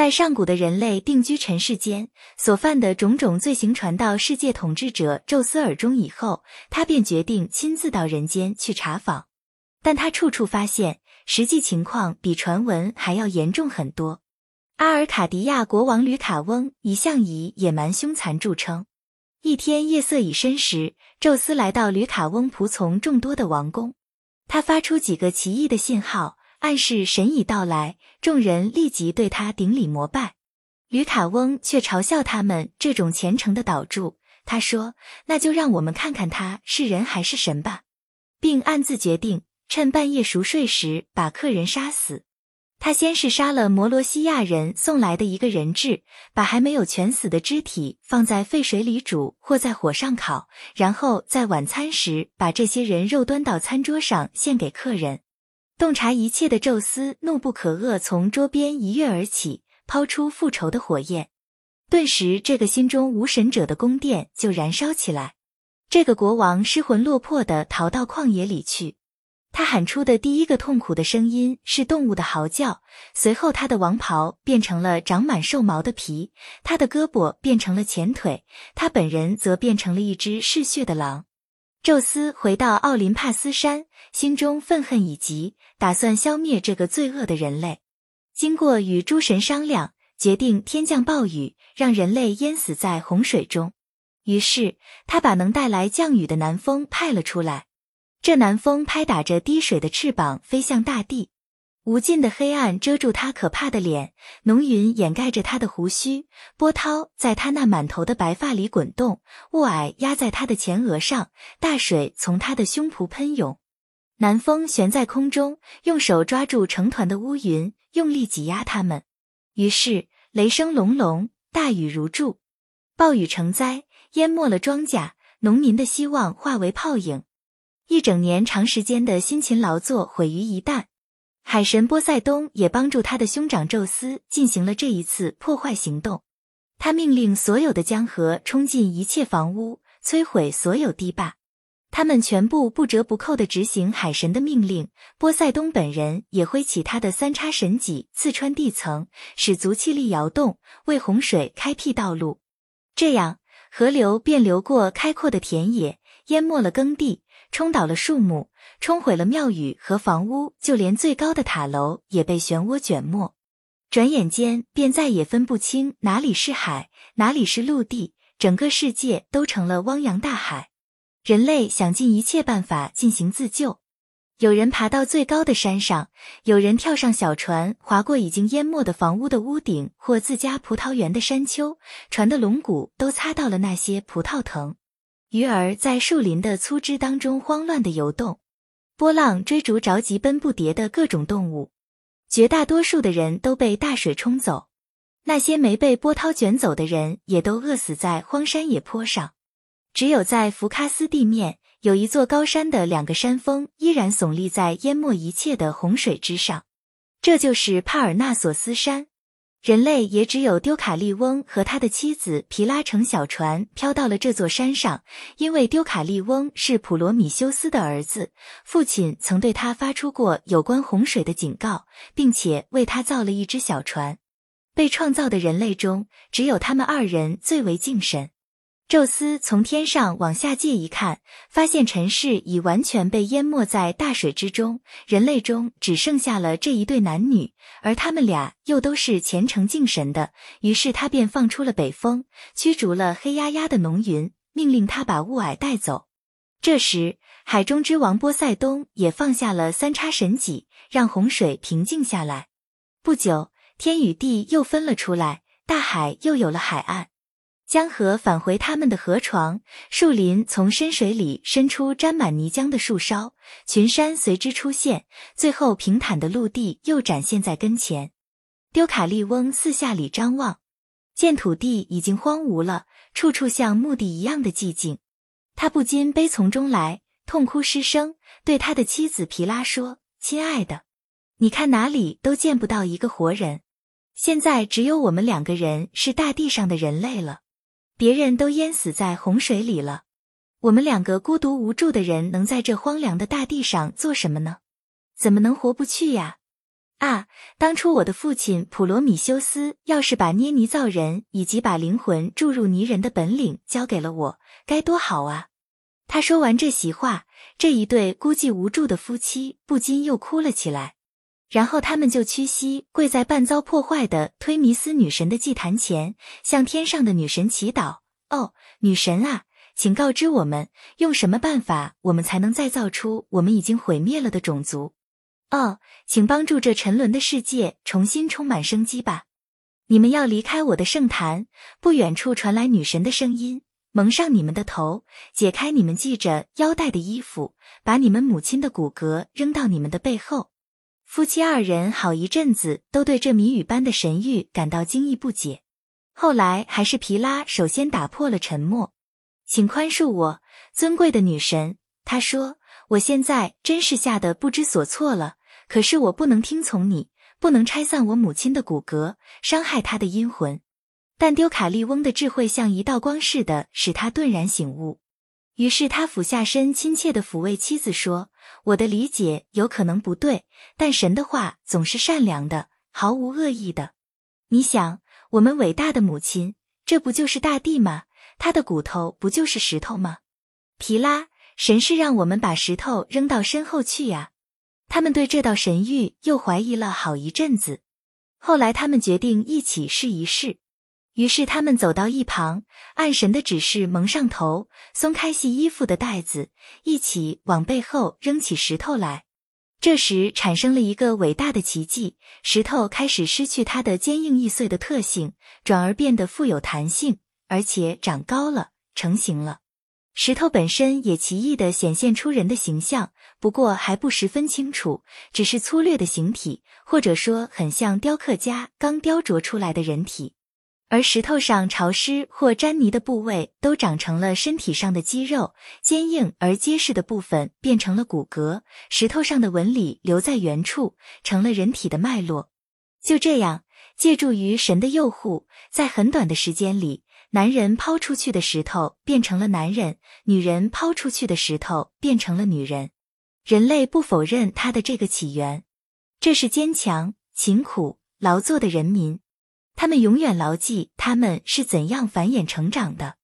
待上古的人类定居尘世间，所犯的种种罪行传到世界统治者宙斯耳中以后，他便决定亲自到人间去查访。但他处处发现，实际情况比传闻还要严重很多。阿尔卡迪亚国王吕卡翁一向以野蛮凶残著称。一天夜色已深时，宙斯来到吕卡翁仆从众多的王宫，他发出几个奇异的信号。暗示神已到来，众人立即对他顶礼膜拜。吕卡翁却嘲笑他们这种虔诚的祷祝。他说：“那就让我们看看他是人还是神吧。”并暗自决定，趁半夜熟睡时把客人杀死。他先是杀了摩罗西亚人送来的一个人质，把还没有全死的肢体放在沸水里煮或在火上烤，然后在晚餐时把这些人肉端到餐桌上献给客人。洞察一切的宙斯怒不可遏，从桌边一跃而起，抛出复仇的火焰。顿时，这个心中无神者的宫殿就燃烧起来。这个国王失魂落魄地逃到旷野里去。他喊出的第一个痛苦的声音是动物的嚎叫。随后，他的王袍变成了长满兽毛的皮，他的胳膊变成了前腿，他本人则变成了一只嗜血的狼。宙斯回到奥林帕斯山，心中愤恨已极，打算消灭这个罪恶的人类。经过与诸神商量，决定天降暴雨，让人类淹死在洪水中。于是他把能带来降雨的南风派了出来。这南风拍打着滴水的翅膀，飞向大地。无尽的黑暗遮住他可怕的脸，浓云掩盖着他的胡须，波涛在他那满头的白发里滚动，雾霭压在他的前额上，大水从他的胸脯喷涌。南风悬在空中，用手抓住成团的乌云，用力挤压它们。于是雷声隆隆，大雨如注，暴雨成灾，淹没了庄稼，农民的希望化为泡影，一整年长时间的辛勤劳作毁于一旦。海神波塞冬也帮助他的兄长宙斯进行了这一次破坏行动。他命令所有的江河冲进一切房屋，摧毁所有堤坝。他们全部不折不扣地执行海神的命令。波塞冬本人也挥起他的三叉神戟，刺穿地层，使足气力摇动，为洪水开辟道路。这样，河流便流过开阔的田野，淹没了耕地，冲倒了树木。冲毁了庙宇和房屋，就连最高的塔楼也被漩涡卷没。转眼间，便再也分不清哪里是海，哪里是陆地，整个世界都成了汪洋大海。人类想尽一切办法进行自救，有人爬到最高的山上，有人跳上小船，划过已经淹没的房屋的屋顶或自家葡萄园的山丘，船的龙骨都擦到了那些葡萄藤。鱼儿在树林的粗枝当中慌乱地游动。波浪追逐着急奔不迭的各种动物，绝大多数的人都被大水冲走，那些没被波涛卷走的人也都饿死在荒山野坡上。只有在福喀斯地面有一座高山的两个山峰依然耸立在淹没一切的洪水之上，这就是帕尔纳索斯山。人类也只有丢卡利翁和他的妻子皮拉乘小船飘到了这座山上，因为丢卡利翁是普罗米修斯的儿子，父亲曾对他发出过有关洪水的警告，并且为他造了一只小船。被创造的人类中，只有他们二人最为敬神。宙斯从天上往下界一看，发现尘世已完全被淹没在大水之中，人类中只剩下了这一对男女，而他们俩又都是虔诚敬神的。于是他便放出了北风，驱逐了黑压压的浓云，命令他把雾霭带走。这时，海中之王波塞冬也放下了三叉神戟，让洪水平静下来。不久，天与地又分了出来，大海又有了海岸。江河返回他们的河床，树林从深水里伸出沾满泥浆的树梢，群山随之出现，最后平坦的陆地又展现在跟前。丢卡利翁四下里张望，见土地已经荒芜了，处处像墓地一样的寂静，他不禁悲从中来，痛哭失声，对他的妻子皮拉说：“亲爱的，你看哪里都见不到一个活人，现在只有我们两个人是大地上的人类了。”别人都淹死在洪水里了，我们两个孤独无助的人能在这荒凉的大地上做什么呢？怎么能活不去呀？啊，当初我的父亲普罗米修斯要是把捏泥造人以及把灵魂注入泥人的本领交给了我，该多好啊！他说完这席话，这一对孤寂无助的夫妻不禁又哭了起来。然后他们就屈膝跪在半遭破坏的忒弥斯女神的祭坛前，向天上的女神祈祷：“哦，女神啊，请告知我们，用什么办法我们才能再造出我们已经毁灭了的种族？哦，请帮助这沉沦的世界重新充满生机吧！你们要离开我的圣坛。”不远处传来女神的声音：“蒙上你们的头，解开你们系着腰带的衣服，把你们母亲的骨骼扔到你们的背后。”夫妻二人好一阵子都对这谜语般的神谕感到惊异不解。后来还是皮拉首先打破了沉默，请宽恕我，尊贵的女神。他说：“我现在真是吓得不知所措了。可是我不能听从你，不能拆散我母亲的骨骼，伤害她的阴魂。”但丢卡利翁的智慧像一道光似的，使他顿然醒悟。于是他俯下身，亲切地抚慰妻子，说：“我的理解有可能不对，但神的话总是善良的，毫无恶意的。你想，我们伟大的母亲，这不就是大地吗？她的骨头不就是石头吗？皮拉，神是让我们把石头扔到身后去呀。”他们对这道神谕又怀疑了好一阵子，后来他们决定一起试一试。于是他们走到一旁，按神的指示蒙上头，松开系衣服的带子，一起往背后扔起石头来。这时产生了一个伟大的奇迹：石头开始失去它的坚硬易碎的特性，转而变得富有弹性，而且长高了，成型了。石头本身也奇异的显现出人的形象，不过还不十分清楚，只是粗略的形体，或者说很像雕刻家刚雕琢出来的人体。而石头上潮湿或沾泥的部位都长成了身体上的肌肉，坚硬而结实的部分变成了骨骼，石头上的纹理留在原处，成了人体的脉络。就这样，借助于神的诱惑，在很短的时间里，男人抛出去的石头变成了男人，女人抛出去的石头变成了女人。人类不否认它的这个起源，这是坚强、勤苦、劳作的人民。他们永远牢记他们是怎样繁衍成长的。